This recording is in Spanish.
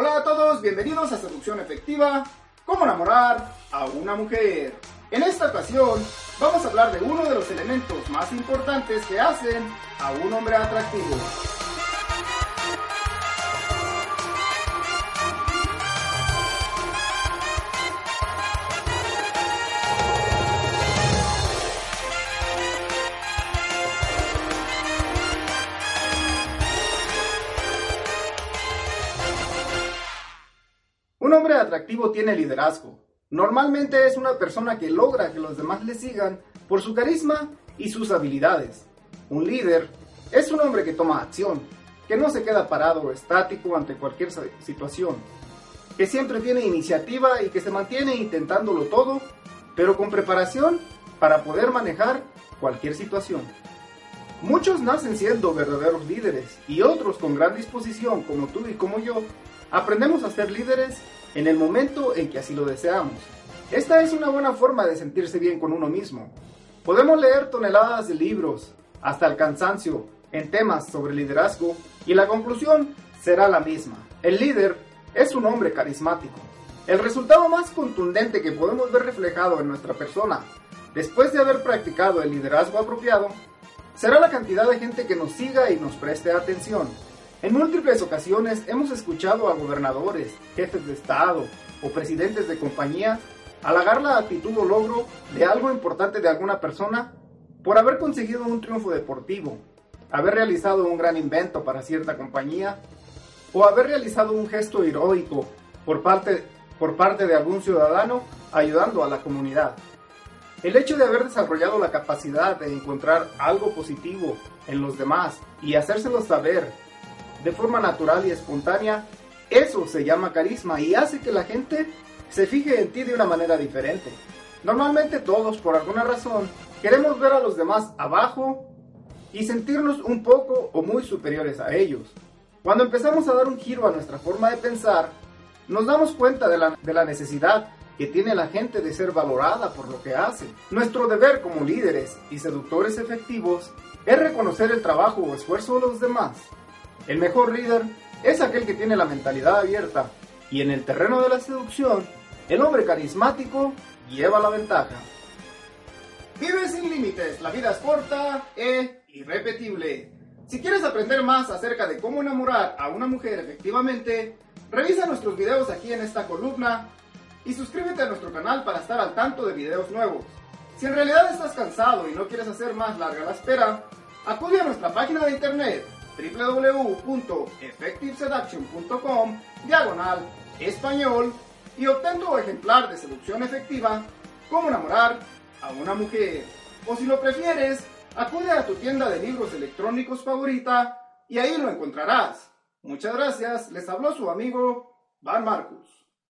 Hola a todos, bienvenidos a Seducción Efectiva, cómo enamorar a una mujer. En esta ocasión vamos a hablar de uno de los elementos más importantes que hacen a un hombre atractivo. Atractivo tiene liderazgo. Normalmente es una persona que logra que los demás le sigan por su carisma y sus habilidades. Un líder es un hombre que toma acción, que no se queda parado o estático ante cualquier situación, que siempre tiene iniciativa y que se mantiene intentándolo todo, pero con preparación para poder manejar cualquier situación. Muchos nacen siendo verdaderos líderes y otros con gran disposición, como tú y como yo, aprendemos a ser líderes en el momento en que así lo deseamos. Esta es una buena forma de sentirse bien con uno mismo. Podemos leer toneladas de libros, hasta el cansancio, en temas sobre liderazgo, y la conclusión será la misma. El líder es un hombre carismático. El resultado más contundente que podemos ver reflejado en nuestra persona, después de haber practicado el liderazgo apropiado, será la cantidad de gente que nos siga y nos preste atención. En múltiples ocasiones hemos escuchado a gobernadores, jefes de Estado o presidentes de compañías halagar la actitud o logro de algo importante de alguna persona por haber conseguido un triunfo deportivo, haber realizado un gran invento para cierta compañía o haber realizado un gesto heroico por parte, por parte de algún ciudadano ayudando a la comunidad. El hecho de haber desarrollado la capacidad de encontrar algo positivo en los demás y hacérselo saber de forma natural y espontánea, eso se llama carisma y hace que la gente se fije en ti de una manera diferente. Normalmente todos, por alguna razón, queremos ver a los demás abajo y sentirnos un poco o muy superiores a ellos. Cuando empezamos a dar un giro a nuestra forma de pensar, nos damos cuenta de la, de la necesidad que tiene la gente de ser valorada por lo que hace. Nuestro deber como líderes y seductores efectivos es reconocer el trabajo o esfuerzo de los demás el mejor líder es aquel que tiene la mentalidad abierta y en el terreno de la seducción, el hombre carismático lleva la ventaja. Vive sin límites, la vida es corta e irrepetible. Si quieres aprender más acerca de cómo enamorar a una mujer efectivamente, revisa nuestros videos aquí en esta columna y suscríbete a nuestro canal para estar al tanto de videos nuevos. Si en realidad estás cansado y no quieres hacer más larga la espera, acude a nuestra página de internet www.effectiveseduction.com diagonal español y obtén tu ejemplar de seducción efectiva Cómo enamorar a una mujer. O si lo prefieres, acude a tu tienda de libros electrónicos favorita y ahí lo encontrarás. Muchas gracias, les habló su amigo Van Marcus.